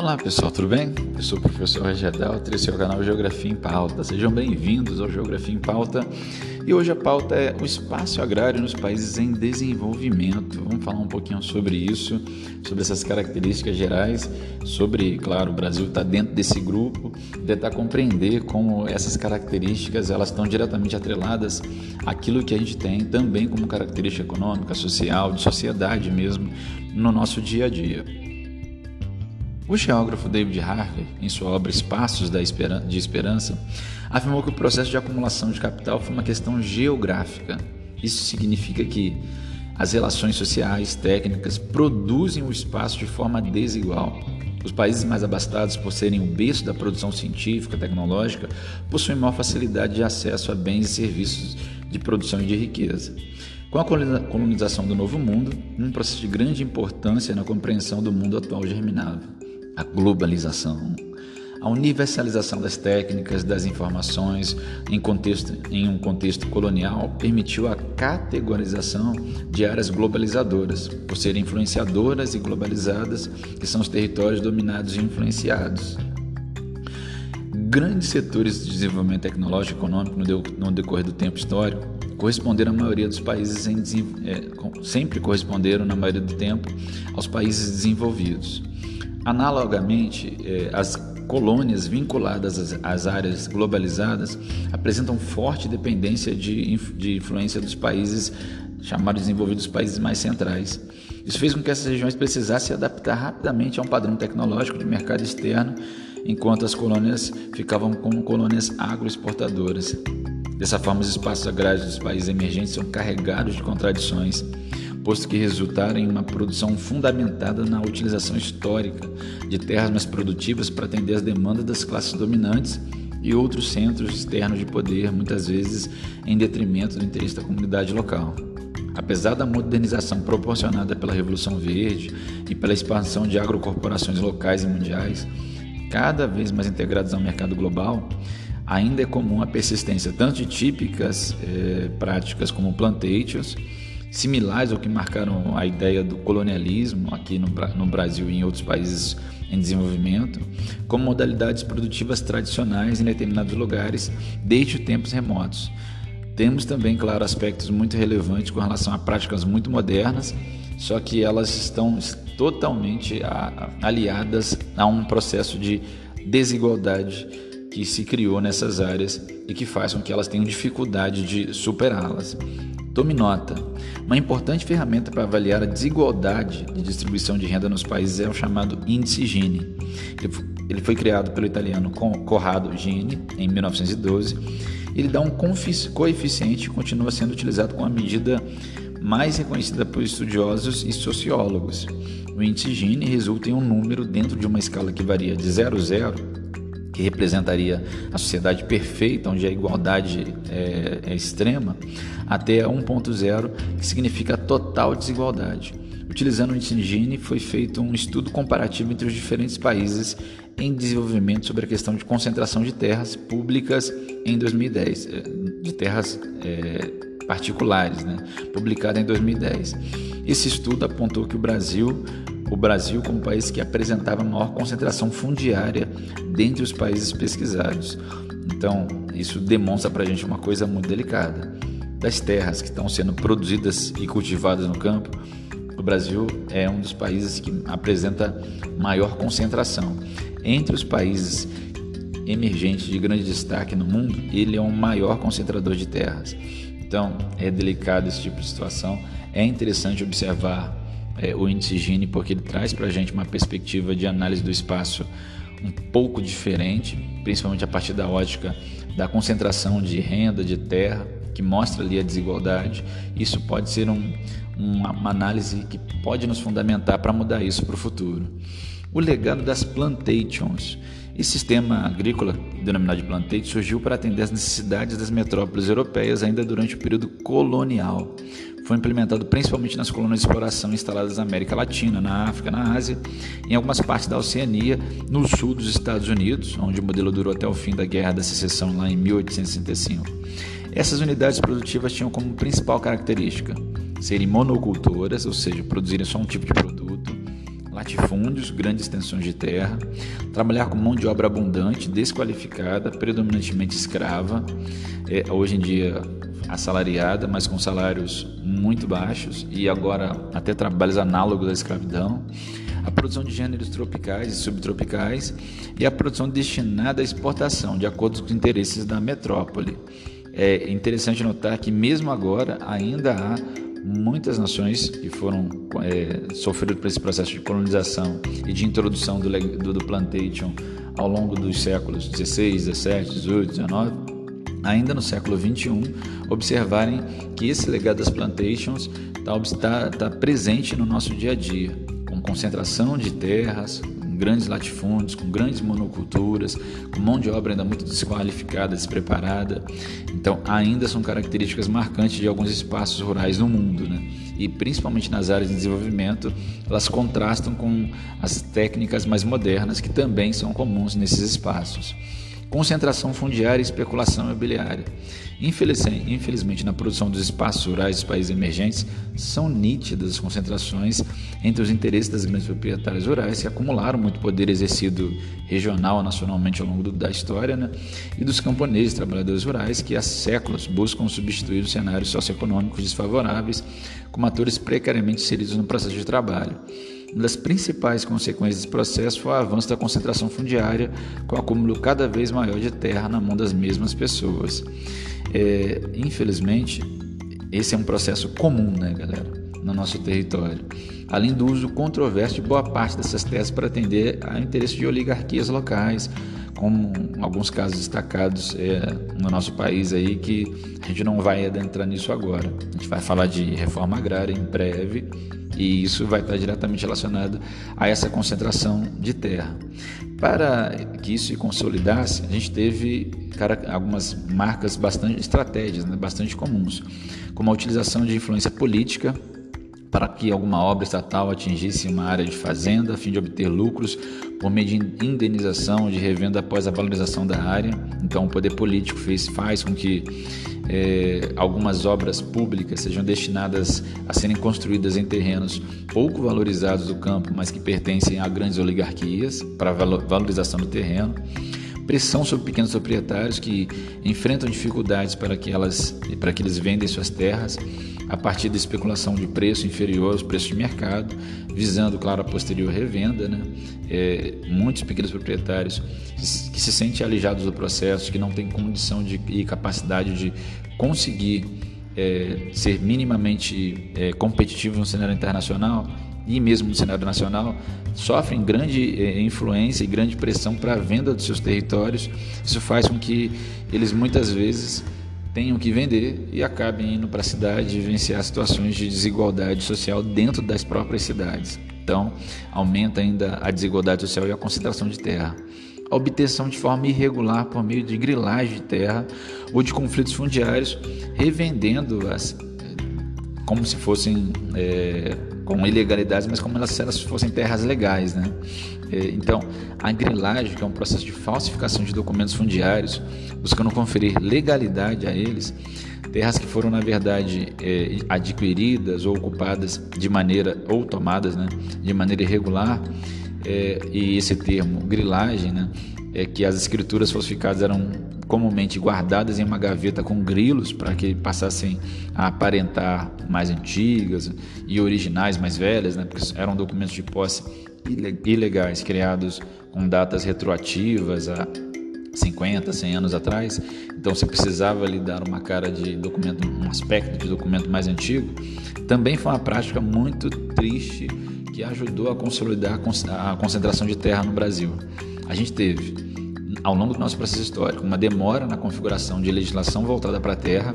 Olá pessoal, tudo bem? Eu sou o professor Regedal, esse é o canal Geografia em Pauta. Sejam bem-vindos ao Geografia em Pauta. E hoje a pauta é o espaço agrário nos países em desenvolvimento. Vamos falar um pouquinho sobre isso, sobre essas características gerais, sobre, claro, o Brasil está dentro desse grupo, tentar compreender como essas características elas estão diretamente atreladas àquilo que a gente tem também como característica econômica, social, de sociedade mesmo, no nosso dia a dia. O geógrafo David Harvey, em sua obra Espaços de Esperança, afirmou que o processo de acumulação de capital foi uma questão geográfica. Isso significa que as relações sociais, técnicas, produzem o espaço de forma desigual. Os países mais abastados, por serem o berço da produção científica, tecnológica, possuem maior facilidade de acesso a bens e serviços de produção e de riqueza. Com a colonização do Novo Mundo, um processo de grande importância na compreensão do mundo atual germinava a globalização, a universalização das técnicas, das informações em, contexto, em um contexto colonial permitiu a categorização de áreas globalizadoras, por serem influenciadoras e globalizadas, que são os territórios dominados e influenciados. Grandes setores de desenvolvimento tecnológico e econômico no decorrer do tempo histórico corresponderam à maioria dos países em, é, sempre corresponderam na maioria do tempo aos países desenvolvidos. Analogamente, eh, as colônias vinculadas às, áreas globalizadas apresentam forte dependência de, influência dos países chamados desenvolvidos países mais centrais. Isso fez com que essas regiões precisassem se adaptar rapidamente a um padrão tecnológico de mercado externo, enquanto as colônias ficavam como colônias agroexportadoras. Dessa forma, os espaços agrários dos países emergentes são carregados de contradições posto que resultaram em uma produção fundamentada na utilização histórica de terras mais produtivas para atender às demandas das classes dominantes e outros centros externos de poder, muitas vezes em detrimento do interesse da comunidade local. Apesar da modernização proporcionada pela Revolução Verde e pela expansão de agrocorporações locais e mundiais, cada vez mais integradas ao mercado global, ainda é comum a persistência tanto de típicas eh, práticas como plantations, similares ao que marcaram a ideia do colonialismo aqui no, no Brasil e em outros países em desenvolvimento, como modalidades produtivas tradicionais em determinados lugares desde tempos remotos. Temos também, claro, aspectos muito relevantes com relação a práticas muito modernas, só que elas estão totalmente aliadas a um processo de desigualdade que se criou nessas áreas e que faz com que elas tenham dificuldade de superá-las. Tome nota: uma importante ferramenta para avaliar a desigualdade de distribuição de renda nos países é o chamado Índice Gini. Ele foi criado pelo italiano Corrado Gini em 1912. Ele dá um coeficiente que continua sendo utilizado como a medida mais reconhecida por estudiosos e sociólogos. O índice Gini resulta em um número dentro de uma escala que varia de 0 a 0 que representaria a sociedade perfeita, onde a igualdade é, é extrema, até 1.0, que significa total desigualdade. Utilizando o Gini, foi feito um estudo comparativo entre os diferentes países em desenvolvimento sobre a questão de concentração de terras públicas em 2010, é, de terras é, particulares, né? publicado em 2010. Esse estudo apontou que o Brasil o Brasil como país que apresentava maior concentração fundiária dentre os países pesquisados. Então, isso demonstra para a gente uma coisa muito delicada. Das terras que estão sendo produzidas e cultivadas no campo, o Brasil é um dos países que apresenta maior concentração. Entre os países emergentes de grande destaque no mundo, ele é o maior concentrador de terras. Então, é delicado esse tipo de situação. É interessante observar é, o índice Gini porque ele traz para a gente uma perspectiva de análise do espaço um pouco diferente, principalmente a partir da ótica da concentração de renda, de terra, que mostra ali a desigualdade. Isso pode ser um, uma, uma análise que pode nos fundamentar para mudar isso para o futuro. O legado das plantations. Esse sistema agrícola, denominado de plantation, surgiu para atender às necessidades das metrópoles europeias ainda durante o período colonial foi implementado principalmente nas colônias de exploração instaladas na América Latina, na África, na Ásia, em algumas partes da Oceania, no sul dos Estados Unidos, onde o modelo durou até o fim da Guerra da Secessão lá em 1865. Essas unidades produtivas tinham como principal característica serem monocultoras, ou seja, produzirem só um tipo de produto, latifúndios, grandes extensões de terra, trabalhar com mão de obra abundante, desqualificada, predominantemente escrava, é, hoje em dia assalariada, mas com salários muito baixos e agora até trabalhos análogos à escravidão, a produção de gêneros tropicais e subtropicais e a produção destinada à exportação, de acordo com os interesses da metrópole. É interessante notar que mesmo agora ainda há muitas nações que foram é, sofreram por esse processo de colonização e de introdução do, do, do plantation ao longo dos séculos 16, 17, 18, 19, ainda no século 21, observarem que esse legado das plantations está tá, tá presente no nosso dia a dia, com concentração de terras, grandes latifúndios, com grandes monoculturas, com mão de obra ainda muito desqualificada, despreparada. Então, ainda são características marcantes de alguns espaços rurais no mundo, né? E principalmente nas áreas de desenvolvimento, elas contrastam com as técnicas mais modernas que também são comuns nesses espaços concentração fundiária e especulação imobiliária. Infelizmente, na produção dos espaços rurais dos países emergentes, são nítidas as concentrações entre os interesses das grandes proprietárias rurais que acumularam muito poder exercido regional, nacionalmente ao longo da história, né? e dos camponeses, trabalhadores rurais que há séculos buscam substituir os cenários socioeconômicos desfavoráveis como atores precariamente inseridos no processo de trabalho. Uma das principais consequências desse processo foi o avanço da concentração fundiária, com o acúmulo cada vez maior de terra na mão das mesmas pessoas. É, infelizmente, esse é um processo comum, né, galera, no nosso território. Além do uso controverso de boa parte dessas terras para atender a interesses de oligarquias locais, como alguns casos destacados é, no nosso país aí, que a gente não vai adentrar nisso agora. A gente vai falar de reforma agrária em breve e isso vai estar diretamente relacionado a essa concentração de terra. Para que isso se consolidasse, a gente teve algumas marcas bastante estratégias, né, bastante comuns, como a utilização de influência política para que alguma obra estatal atingisse uma área de fazenda a fim de obter lucros por meio de indenização de revenda após a valorização da área. Então, o poder político fez, faz com que é, algumas obras públicas sejam destinadas a serem construídas em terrenos pouco valorizados do campo, mas que pertencem a grandes oligarquias para valorização do terreno pressão sobre pequenos proprietários que enfrentam dificuldades para que, elas, para que eles vendem suas terras a partir da especulação de preço inferior aos preços de mercado, visando, claro, a posterior revenda. Né? É, muitos pequenos proprietários que se sentem alijados do processo, que não têm condição de, e capacidade de conseguir é, ser minimamente é, competitivos no cenário internacional e mesmo no cenário nacional, sofrem grande é, influência e grande pressão para a venda dos seus territórios. Isso faz com que eles muitas vezes tenham que vender e acabem indo para a cidade e vivenciar situações de desigualdade social dentro das próprias cidades. Então, aumenta ainda a desigualdade social e a concentração de terra. A obtenção de forma irregular por meio de grilagem de terra ou de conflitos fundiários, revendendo-as como se fossem é, com ilegalidades, mas como se elas fossem terras legais. Né? É, então, a grilagem, que é um processo de falsificação de documentos fundiários, buscando conferir legalidade a eles, terras que foram, na verdade, é, adquiridas ou ocupadas de maneira, ou tomadas né, de maneira irregular, é, e esse termo, grilagem, né, é que as escrituras falsificadas eram comumente guardadas em uma gaveta com grilos para que passassem a aparentar mais antigas e originais mais velhas, né? porque eram documentos de posse ilegais criados com datas retroativas a 50, 100 anos atrás. Então você precisava lhe dar uma cara de documento, um aspecto de documento mais antigo. Também foi uma prática muito triste que ajudou a consolidar a concentração de terra no Brasil. A gente teve ao longo do nosso processo histórico, uma demora na configuração de legislação voltada para a terra.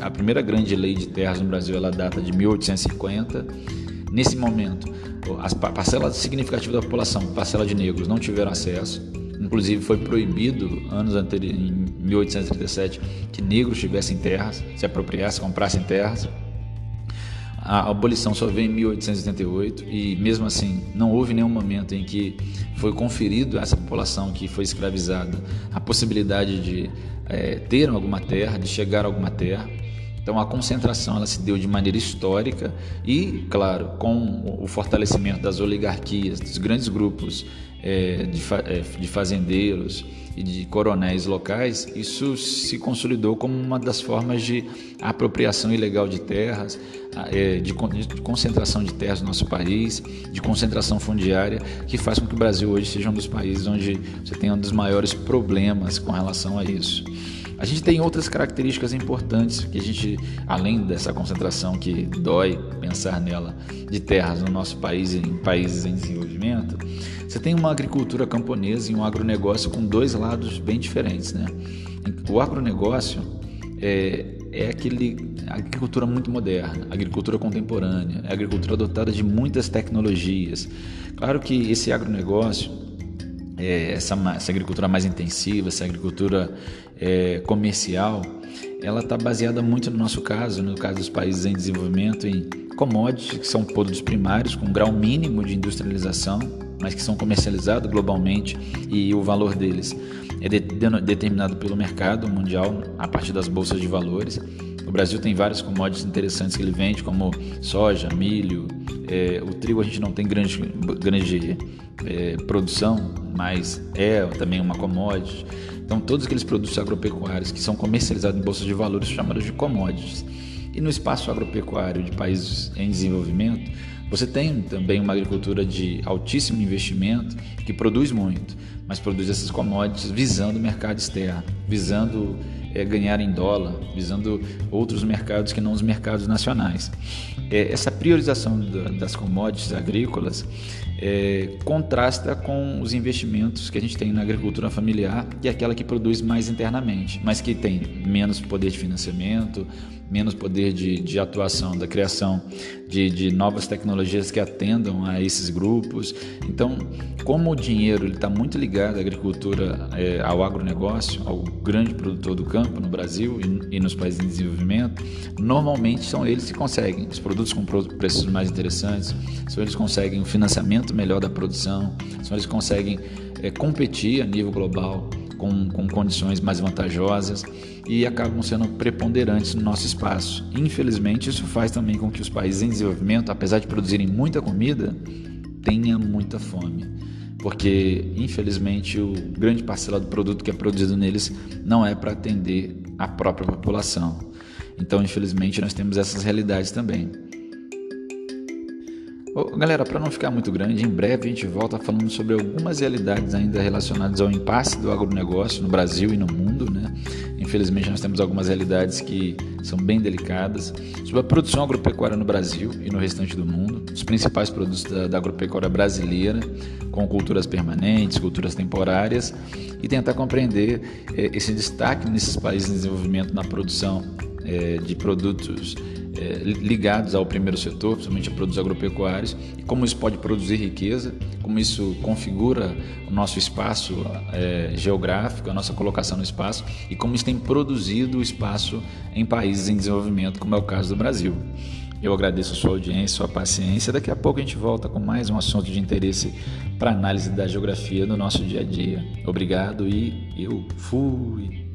A primeira grande lei de terras no Brasil ela data de 1850. Nesse momento, as parcela significativa da população, parcela de negros, não tiveram acesso. Inclusive foi proibido anos anteriores, em 1837, que negros tivessem terras, se apropriassem, comprassem terras. A abolição só veio em 1888 e, mesmo assim, não houve nenhum momento em que foi conferido a essa população que foi escravizada a possibilidade de é, ter alguma terra, de chegar a alguma terra. Então a concentração ela se deu de maneira histórica e, claro, com o fortalecimento das oligarquias, dos grandes grupos é, de, é, de fazendeiros e de coronéis locais, isso se consolidou como uma das formas de apropriação ilegal de terras, é, de concentração de terras no nosso país, de concentração fundiária, que faz com que o Brasil hoje seja um dos países onde você tem um dos maiores problemas com relação a isso. A gente tem outras características importantes que a gente, além dessa concentração que dói pensar nela de terras no nosso país e em países em desenvolvimento, você tem uma agricultura camponesa e um agronegócio com dois lados bem diferentes, né? O agronegócio é, é aquele agricultura muito moderna, agricultura contemporânea, é agricultura dotada de muitas tecnologias. Claro que esse agronegócio é, essa, essa, agricultura mais intensiva, essa agricultura é, comercial, ela está baseada muito no nosso caso, no caso dos países em desenvolvimento, em commodities que são produtos primários com um grau mínimo de industrialização, mas que são comercializados globalmente e o valor deles é de, de, determinado pelo mercado mundial a partir das bolsas de valores. O Brasil tem vários commodities interessantes que ele vende, como soja, milho, é, o trigo a gente não tem grande, grande é, produção, mas é também uma commodity. Então, todos aqueles produtos agropecuários que são comercializados em bolsas de valores chamados de commodities. E no espaço agropecuário de países em desenvolvimento, você tem também uma agricultura de altíssimo investimento que produz muito, mas produz essas commodities visando o mercado externo, visando é, ganhar em dólar, visando outros mercados que não os mercados nacionais. É, essa priorização da, das commodities agrícolas é, contrasta com os investimentos que a gente tem na agricultura familiar, que é aquela que produz mais internamente, mas que tem menos poder de financiamento, menos poder de, de atuação, da criação de, de, novas tecnologias que atendam a esses grupos. Então, como o dinheiro está muito ligado à agricultura, é, ao agronegócio, ao grande produtor do campo no Brasil e, e nos países em desenvolvimento, normalmente são eles que conseguem os produtos com preços mais interessantes, são eles que conseguem o financiamento melhor da produção, são eles que conseguem é, competir a nível global com, com condições mais vantajosas e acabam sendo preponderantes no nosso espaço. Infelizmente, isso faz também com que os países em desenvolvimento, apesar de produzirem muita comida, tenham muita fome. Porque, infelizmente, o grande parcela do produto que é produzido neles não é para atender a própria população. Então, infelizmente, nós temos essas realidades também. Galera, para não ficar muito grande, em breve a gente volta falando sobre algumas realidades ainda relacionadas ao impasse do agronegócio no Brasil e no mundo, né? Infelizmente nós temos algumas realidades que são bem delicadas sobre a produção agropecuária no Brasil e no restante do mundo, os principais produtos da, da agropecuária brasileira, com culturas permanentes, culturas temporárias, e tentar compreender eh, esse destaque nesses países em desenvolvimento na produção eh, de produtos é, ligados ao primeiro setor, principalmente a produtos agropecuários, e como isso pode produzir riqueza, como isso configura o nosso espaço é, geográfico, a nossa colocação no espaço, e como isso tem produzido o espaço em países em desenvolvimento, como é o caso do Brasil. Eu agradeço a sua audiência, sua paciência. Daqui a pouco a gente volta com mais um assunto de interesse para análise da geografia no nosso dia a dia. Obrigado e eu fui.